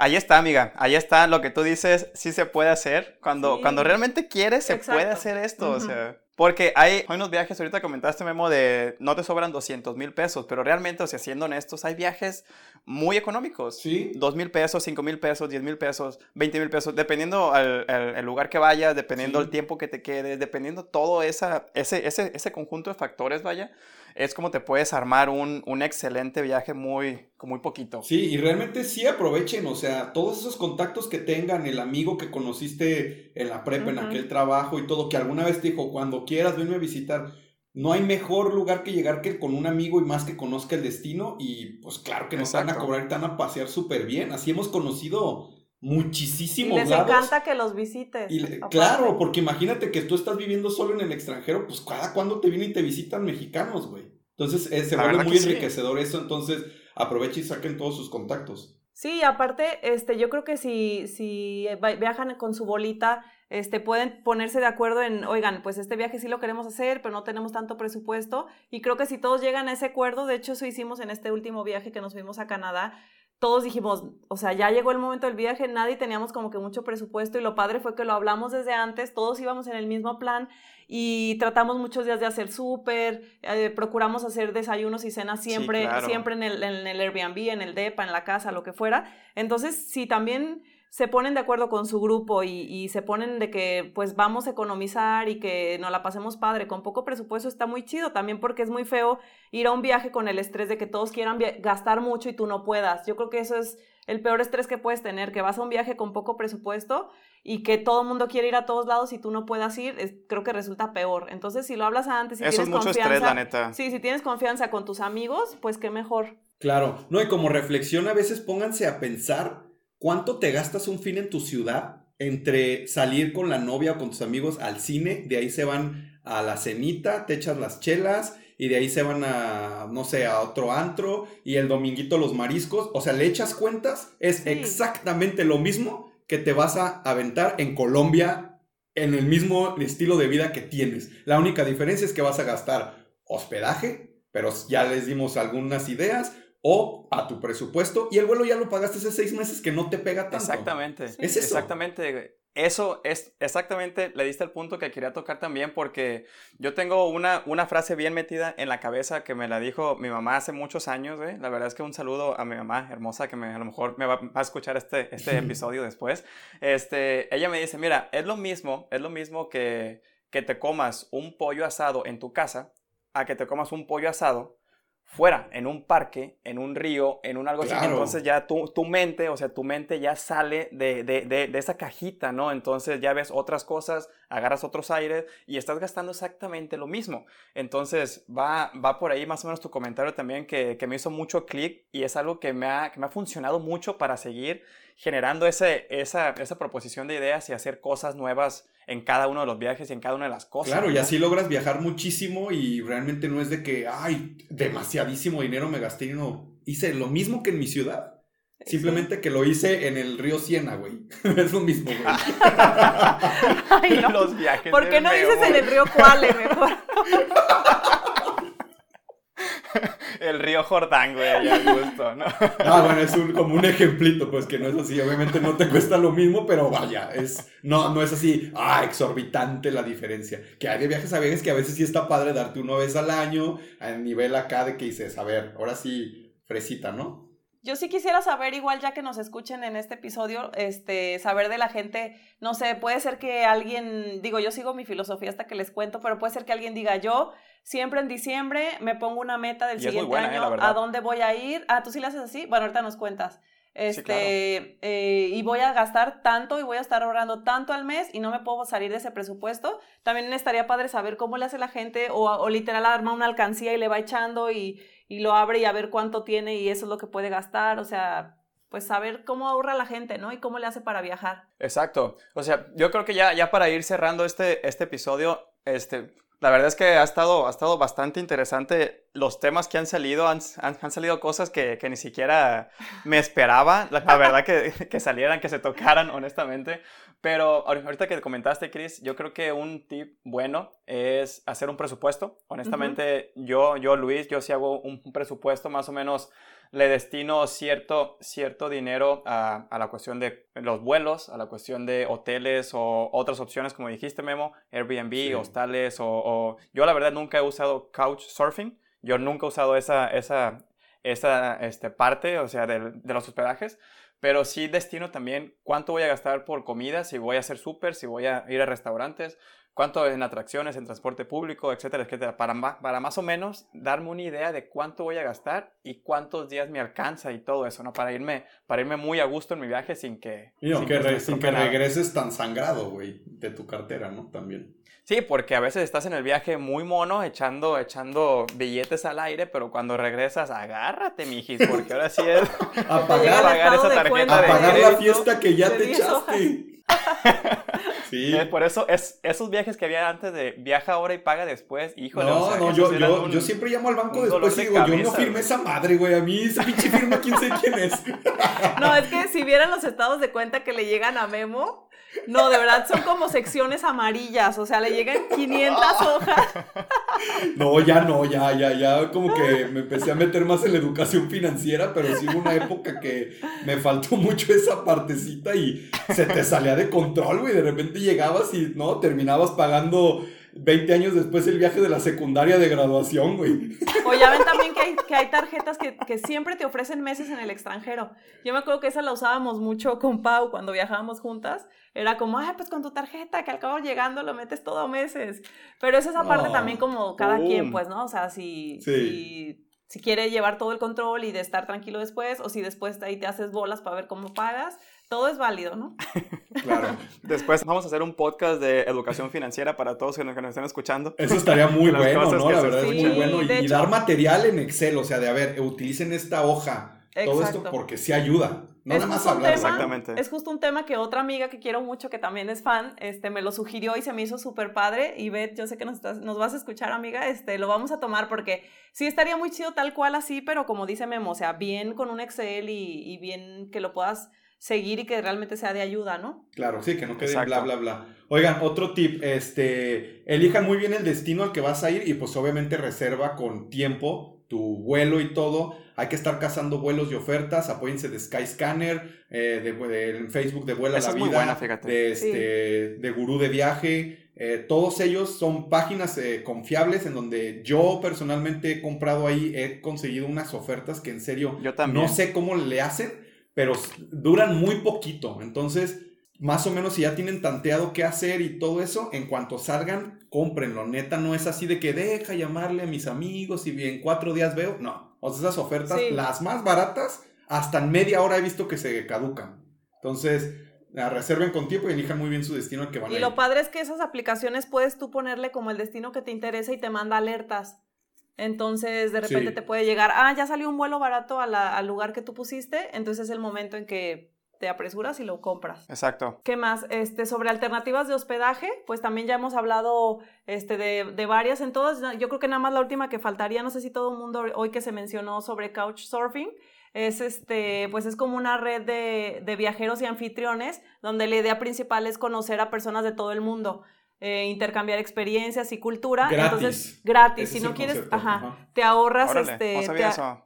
Ahí está, amiga. Ahí está lo que tú dices, sí se puede hacer. Cuando, cuando realmente quieres, se puede hacer esto. O sea, Porque hay, hay unos viajes, ahorita comentaste, Memo, de no te sobran 200 mil pesos, pero realmente, o sea, siendo honestos, hay viajes muy económicos. Sí. 2 mil pesos, 5 mil pesos, 10 mil pesos, 20 mil pesos, dependiendo el, lugar que vayas, dependiendo el tiempo que te quedes, dependiendo todo esa, ese, ese, ese conjunto de factores, vaya es como te puedes armar un, un, excelente viaje muy, con muy poquito. Sí, y realmente sí aprovechen, o sea, todos esos contactos que tengan, el amigo que conociste en la prepa, en aquel trabajo y todo, que alguna vez te dijo, cuando quieras, venme a visitar. No hay mejor lugar que llegar que con un amigo y más que conozca el destino y pues claro que nos van a cobrar y te van a pasear súper bien. Así hemos conocido muchísimos y les encanta que los visites. Y claro, porque imagínate que tú estás viviendo solo en el extranjero, pues cada cuando te vienen y te visitan mexicanos, güey. Entonces eh, se vuelve muy enriquecedor eso, entonces aprovechen y saquen todos sus contactos. Sí, aparte, este, yo creo que si, si viajan con su bolita, este, pueden ponerse de acuerdo en, oigan, pues este viaje sí lo queremos hacer, pero no tenemos tanto presupuesto. Y creo que si todos llegan a ese acuerdo, de hecho eso hicimos en este último viaje que nos fuimos a Canadá, todos dijimos, o sea, ya llegó el momento del viaje, nadie teníamos como que mucho presupuesto y lo padre fue que lo hablamos desde antes, todos íbamos en el mismo plan y tratamos muchos días de hacer súper, eh, procuramos hacer desayunos y cenas siempre, siempre en el, en el Airbnb, en el DEPA, en la casa, lo que fuera. Entonces, si también se ponen de acuerdo con su grupo y, se ponen de que pues vamos a economizar y que nos la pasemos padre, con poco presupuesto está muy chido, también porque es muy feo ir a un viaje con el estrés de que todos quieran gastar mucho y tú no puedas. Yo creo que eso es el peor estrés que puedes tener, que vas a un viaje con poco presupuesto y que todo el mundo quiere ir a todos lados y tú no puedas ir, creo que resulta peor. Entonces, si lo hablas antes, si eso tienes es mucho confianza, estrés, la neta. Sí, si tienes confianza con tus amigos, pues qué mejor. Claro, no, y como reflexión a veces pónganse a pensar ¿Cuánto te gastas un fin en tu ciudad entre salir con la novia o con tus amigos al cine? De ahí se van a la cenita, te echas las chelas y de ahí se van a, no sé, a otro antro y el dominguito los mariscos. O sea, le echas cuentas, es exactamente lo mismo que te vas a aventar en Colombia en el mismo estilo de vida que tienes. La única diferencia es que vas a gastar hospedaje, pero ya les dimos algunas ideas, o a tu presupuesto y el vuelo ya lo pagaste hace seis meses que no te pega tanto. Exactamente. Es eso. Exactamente. Eso es exactamente, le diste el punto que quería tocar también porque yo tengo una, una frase bien metida en la cabeza que me la dijo mi mamá hace muchos años, ¿eh? La verdad es que un saludo a mi mamá hermosa que me, a lo mejor me va, a escuchar este, este episodio después. Este, ella me dice, mira, es lo mismo, es lo mismo que, que te comas un pollo asado en tu casa a que te comas un pollo asado fuera, en un parque, en un río, en un algo así. Entonces ya tu, tu, mente, o sea, tu mente ya sale de, de, de, esa cajita, ¿no? Entonces ya ves otras cosas, agarras otros aires y estás gastando exactamente lo mismo. Entonces va, va por ahí más o menos tu comentario también que, que me hizo mucho clic y es algo que me, ha, que me ha funcionado mucho para seguir generando ese, esa, esa proposición de ideas y hacer cosas nuevas en cada uno de los viajes y en cada una de las cosas. Claro, y así logras viajar muchísimo y realmente no es de que, ay, demasiadísimo dinero me gasté y no hice lo mismo que en mi ciudad. Simplemente que lo hice en el río Siena, güey. es lo mismo, güey. Ay, no. Los viajes. ¿Por qué no dices en el río Cuale mejor? El río Jordán, güey, ya gusto, ¿no? Ah, bueno, es un, como un ejemplito, pues que no es así. Obviamente no te cuesta lo mismo, pero vaya, es, no, no es así, ah, exorbitante la diferencia. Que hay de viajes a viajes que a veces sí está padre darte una vez al año, a nivel acá de que dices, a ver, ahora sí, fresita, ¿no? Yo sí quisiera saber, igual ya que nos escuchen en este episodio, este, saber de la gente, no sé, puede ser que alguien, digo, yo sigo mi filosofía hasta que les cuento, pero puede ser que alguien diga, yo siempre en diciembre me pongo una meta del siguiente ¿eh? año, a dónde voy a ir. Ah, tú sí le haces así. Bueno, ahorita nos cuentas. Este, eh, y voy a gastar tanto y voy a estar ahorrando tanto al mes y no me puedo salir de ese presupuesto. También estaría padre saber cómo le hace la gente o, o literal arma una alcancía y le va echando y, y lo abre y a ver cuánto tiene y eso es lo que puede gastar. O sea, pues saber cómo ahorra la gente, ¿no? Y cómo le hace para viajar. Exacto. O sea, yo creo que ya, ya para ir cerrando este, este episodio, este, la verdad es que ha estado, ha estado bastante interesante los temas que han salido. Han, han, salido cosas que, que, ni siquiera me esperaba, la, verdad, que, que, salieran, que se tocaran, honestamente. Pero ahorita que comentaste, Chris, yo creo que un tip bueno es hacer un presupuesto. Honestamente, yo, yo, Luis, yo sí hago un presupuesto más o menos le destino cierto, cierto dinero a, a, la cuestión de los vuelos, a la cuestión de hoteles o otras opciones, como dijiste, Memo, Airbnb, hostales o, Yo la verdad nunca he usado Couchsurfing, yo nunca he usado esa, esa, esa este, parte, o sea, de, de los hospedajes, pero sí destino también cuánto voy a gastar por comida, si voy a hacer súper, si voy a ir a restaurantes, cuánto en atracciones, en transporte público, etcétera, etcétera, para, para más o menos darme una idea de cuánto voy a gastar y cuántos días me alcanza y todo eso, ¿no? Para irme, para irme muy a gusto en mi viaje sin que... sin, que, sin que regreses tan sangrado, güey, de tu cartera, ¿no? También. Sí, porque a veces estás en el viaje muy mono, echando, echando billetes al aire, pero cuando regresas, agárrate, mijis, porque ahora sí es apagar, pagar esa tarjeta de Apagar la fiesta que ya te echaste. sí. Eh, por eso, es, esos viajes que había antes de viaja ahora y paga después, híjole. No, no, yo, yo, yo, siempre llamo al banco después y digo, yo no firmé esa madre, güey. A mí ese pinche firma, quién sé quién es. no, es que si vieran los estados de cuenta que le llegan a Memo, no, de verdad son como secciones amarillas, o sea, le llegan 500 hojas. No, ya no, ya, ya, ya, como que me empecé a meter más en la educación financiera, pero sí hubo una época que me faltó mucho esa partecita y se te salía de control, güey, de repente llegabas y, ¿no? Terminabas pagando 20 años después el viaje de la secundaria de graduación, güey. O ya ven también que hay, que hay tarjetas que, que, siempre te ofrecen meses en el extranjero. Yo me acuerdo que esa la usábamos mucho con Pau cuando viajábamos juntas. Era como, ay, pues con tu tarjeta, que al cabo llegando lo metes todo meses. Pero es esa parte también como cada quien, pues, ¿no? O sea, si, si, si quiere llevar todo el control y de estar tranquilo después, o si después ahí te haces bolas para ver cómo pagas, todo es válido, ¿no? Claro. Después vamos a hacer un podcast de educación financiera para todos que nos, que nos estén escuchando. Eso estaría muy bueno, ¿no? La verdad es muy bueno. Y, dar material en Excel, o sea, de a ver, utilicen esta hoja. Todo esto porque sí ayuda. No es nada más hablar. Exactamente. Es justo un tema que otra amiga que quiero mucho, que también es fan, este, me lo sugirió y se me hizo súper padre. Y Beth, yo sé que nos, estás, nos vas a escuchar, amiga, este, lo vamos a tomar porque sí estaría muy chido tal cual así, pero como dice Memo, o sea, bien con un Excel y, y bien que lo puedas seguir y que realmente sea de ayuda, ¿no? Claro, sí, que no quede bla, bla, bla. Oigan, otro tip, este, elijan muy bien el destino al que vas a ir y pues obviamente reserva con tiempo tu vuelo y todo. Hay que estar cazando vuelos y ofertas. Apóyense de Skyscanner, eh, de, Facebook de Vuela la Vida, de, este, de Gurú de Viaje. Eh, todos ellos son páginas eh, confiables en donde yo personalmente he comprado ahí, he conseguido unas ofertas que en serio yo también. no sé cómo le hacen pero duran muy poquito. Entonces, más o menos si ya tienen tanteado qué hacer y todo eso, en cuanto salgan, cómprenlo. Neta, no es así de que deja llamarle a mis amigos y en cuatro días veo. No, o sea, esas ofertas, las más baratas, hasta en media hora he visto que se caducan. Entonces, la reserven con tiempo y elijan muy bien su destino al que van y a ir. Y lo padre es que esas aplicaciones puedes tú ponerle como el destino que te interesa y te manda alertas. Entonces, de repente te puede llegar, ah, ya salió un vuelo barato al lugar que tú pusiste, entonces es el momento en que te apresuras y lo compras. Exacto. ¿Qué más? Este, sobre alternativas de hospedaje, pues también ya hemos hablado este, de, de, varias en todas. Yo creo que nada más la última que faltaría, no sé si todo el mundo hoy que se mencionó sobre Couchsurfing, es este, pues es como una red de, de viajeros y anfitriones, donde la idea principal es conocer a personas de todo el mundo. Eh, intercambiar experiencias y cultura. Gratis. Entonces, gratis. si no quieres, ajá, te ahorras este.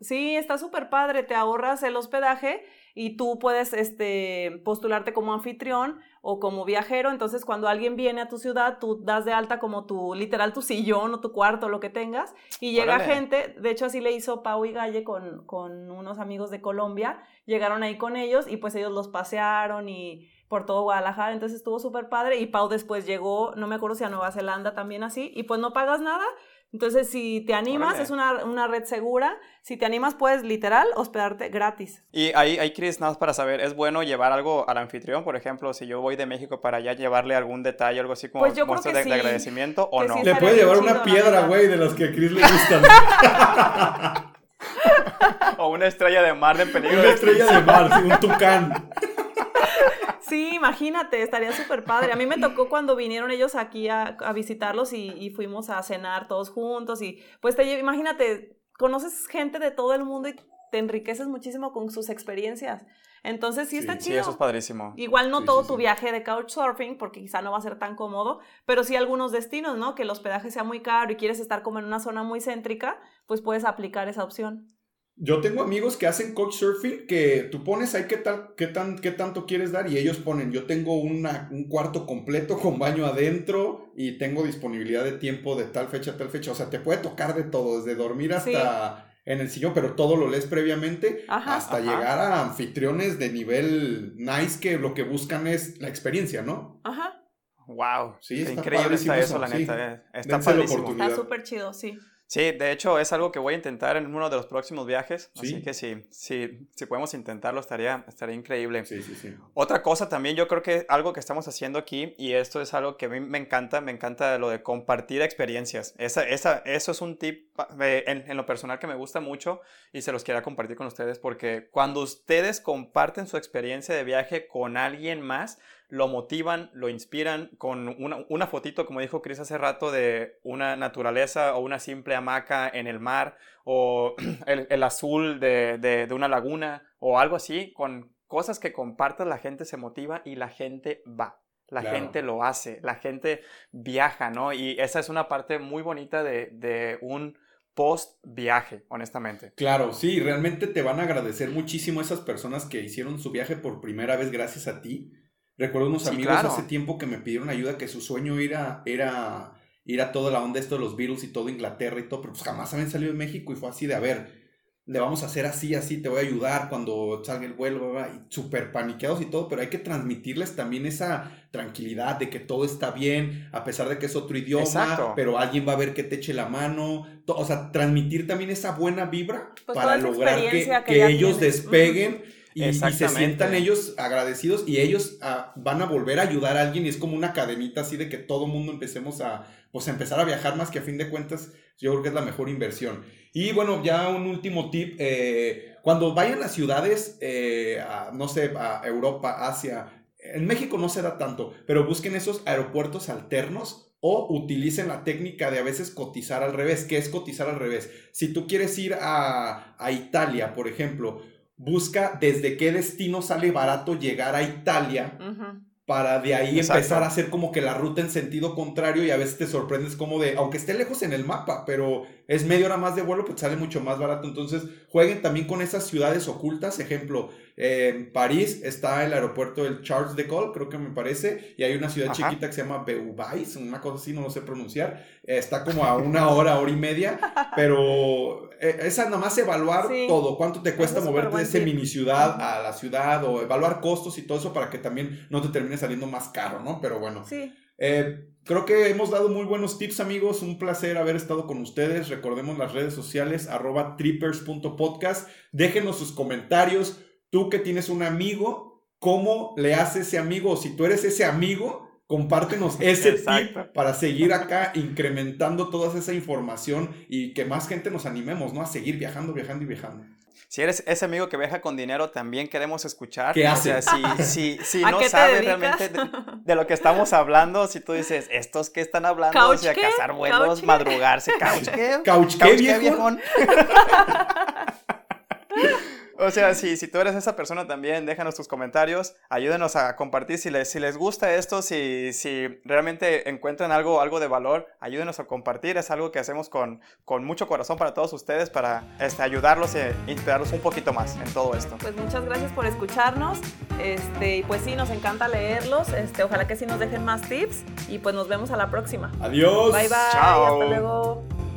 sí, está súper padre. Te ahorras el hospedaje y tú puedes este, postularte como anfitrión o como viajero. Entonces, cuando alguien viene a tu ciudad, tú das de alta como tu, literal, tu sillón o tu cuarto, lo que tengas. Y llega gente, de hecho, así le hizo Pau y Galle con, con unos amigos de Colombia. Llegaron ahí con ellos y pues ellos los pasearon y por todo Guadalajara, entonces estuvo súper padre y Pau después llegó, no me acuerdo si a Nueva Zelanda también así, y pues no pagas nada, entonces si te animas es una, una, red segura, si te animas puedes literal hospedarte gratis. Y ahí, ahí Chris, nada más para saber, ¿es bueno llevar algo al anfitrión? Por ejemplo, si yo voy de México para allá, llevarle algún detalle, algo así como pues muestra de, agradecimiento o no. le puede llevar una piedra, güey, de las que a Chris le gustan. o una estrella de mar de peligro. Una estrella de mar, un tucán. Sí, imagínate, estaría súper padre. A mí me tocó cuando vinieron ellos aquí a, visitarlos y, fuimos a cenar todos juntos y pues te imagínate, conoces gente de todo el mundo y te enriqueces muchísimo con sus experiencias. Entonces sí, está chido. Sí, eso es padrísimo. Igual no todo tu viaje de couchsurfing, porque quizá no va a ser tan cómodo, pero sí algunos destinos, ¿no? Que el hospedaje sea muy caro y quieres estar como en una zona muy céntrica, pues puedes aplicar esa opción. Yo tengo amigos que hacen couchsurfing que tú pones ahí qué, tal, qué, tan, qué tanto quieres dar y ellos ponen, yo tengo una, un cuarto completo con baño adentro y tengo disponibilidad de tiempo de tal fecha a tal fecha. O sea, te puede tocar de todo, desde dormir hasta en el sillón, pero todo lo lees previamente hasta llegar a anfitriones de nivel nice que lo que buscan es la experiencia, ¿no? Ajá. Wow. Sí, está increíble está eso, la neta. Eh. Está Está súper chido, sí. Sí, de hecho es algo que voy a intentar en uno de los próximos viajes, así que sí, sí, si podemos intentarlo estaría, estaría increíble. Sí, sí, sí. Otra cosa también, yo creo que algo que estamos haciendo aquí, y esto es algo que a mí me encanta, me encanta lo de compartir experiencias. Esa, esa, eso es un tip en, en, lo personal que me gusta mucho y se los quiero compartir con ustedes porque cuando ustedes comparten su experiencia de viaje con alguien más, lo motivan, lo inspiran con una, una fotito, como dijo Chris hace rato, de una naturaleza o una simple hamaca en el mar o el, el azul de, de, de, una laguna o algo así, con cosas que compartas la gente se motiva y la gente va. La gente lo hace, la gente viaja, ¿no? Y esa es una parte muy bonita de, de un post viaje, honestamente. Claro, sí, realmente te van a agradecer muchísimo esas personas que hicieron su viaje por primera vez gracias a ti Recuerdo unos amigos hace tiempo que me pidieron ayuda, que su sueño era, era ir a toda la onda esto de los Beatles y todo Inglaterra y todo, pero pues jamás habían salido de México y fue así de, a ver, le vamos a hacer así, así, te voy a ayudar cuando salga el vuelo, y súper paniqueados y todo, pero hay que transmitirles también esa tranquilidad de que todo está bien, a pesar de que es otro idioma, pero alguien va a ver que te eche la mano, o sea, transmitir también esa buena vibra pues para lograr que, ellos despeguen y, se sientan ellos agradecidos y ellos ah, van a volver a ayudar a alguien y es como una cadenita así de que todo mundo empecemos a, pues, empezar a viajar más que a fin de cuentas yo creo que es la mejor inversión. Y bueno, ya un último tip, eh, cuando vayan a ciudades, eh, no sé, a Europa, Asia, en México no se da tanto, pero busquen esos aeropuertos alternos o utilicen la técnica de a veces cotizar al revés. ¿Qué es cotizar al revés? Si tú quieres ir a, a Italia, por ejemplo, busca desde qué destino sale barato llegar a Italia para de ahí empezar a hacer como que la ruta en sentido contrario y a veces te sorprendes como de, aunque esté lejos en el mapa, pero es media hora más de vuelo, pues sale mucho más barato. Entonces jueguen también con esas ciudades ocultas. Ejemplo, en París está el aeropuerto del Charles de Gaulle, creo que me parece, y hay una ciudad chiquita que se llama Beauvais, una cosa así, no lo sé pronunciar. está como a una hora, hora y media, pero eh, esa nada más evaluar todo, cuánto te cuesta moverte de esa mini ciudad a la ciudad o evaluar costos y todo eso para que también no te termine saliendo más caro, ¿no? Pero bueno. Sí. Eh, creo que hemos dado muy buenos tips, amigos. Un placer haber estado con ustedes. Recordemos las redes sociales, arroba trippers.podcast. Déjenos sus comentarios. Tú que tienes un amigo, ¿cómo le haces ese amigo? Si tú eres ese amigo, compártenos ese tip para seguir acá incrementando toda esa información y que más gente nos animemos, ¿no? A seguir viajando, viajando y viajando. Si eres ese amigo que viaja con dinero, también queremos escuchar. ¿Qué hace? O sea, si, si, no sabes realmente de, lo que estamos hablando, si tú dices, ¿estos qué están hablando? o sea, cazar vuelos, madrugarse, couch, ¿qué? ¿Couch, qué, O sea, si, si tú eres esa persona también, déjanos tus comentarios, ayúdenos a compartir si les, si les gusta esto, si, si realmente encuentran algo, algo de valor, ayúdenos a compartir, es algo que hacemos con, con mucho corazón para todos ustedes, para este, ayudarlos e inspirarlos un poquito más en todo esto. Pues muchas gracias por escucharnos, este, y pues sí, nos encanta leerlos, este, ojalá que sí nos dejen más tips, y pues nos vemos a la próxima. Adiós. Bye bye, Chao. hasta luego.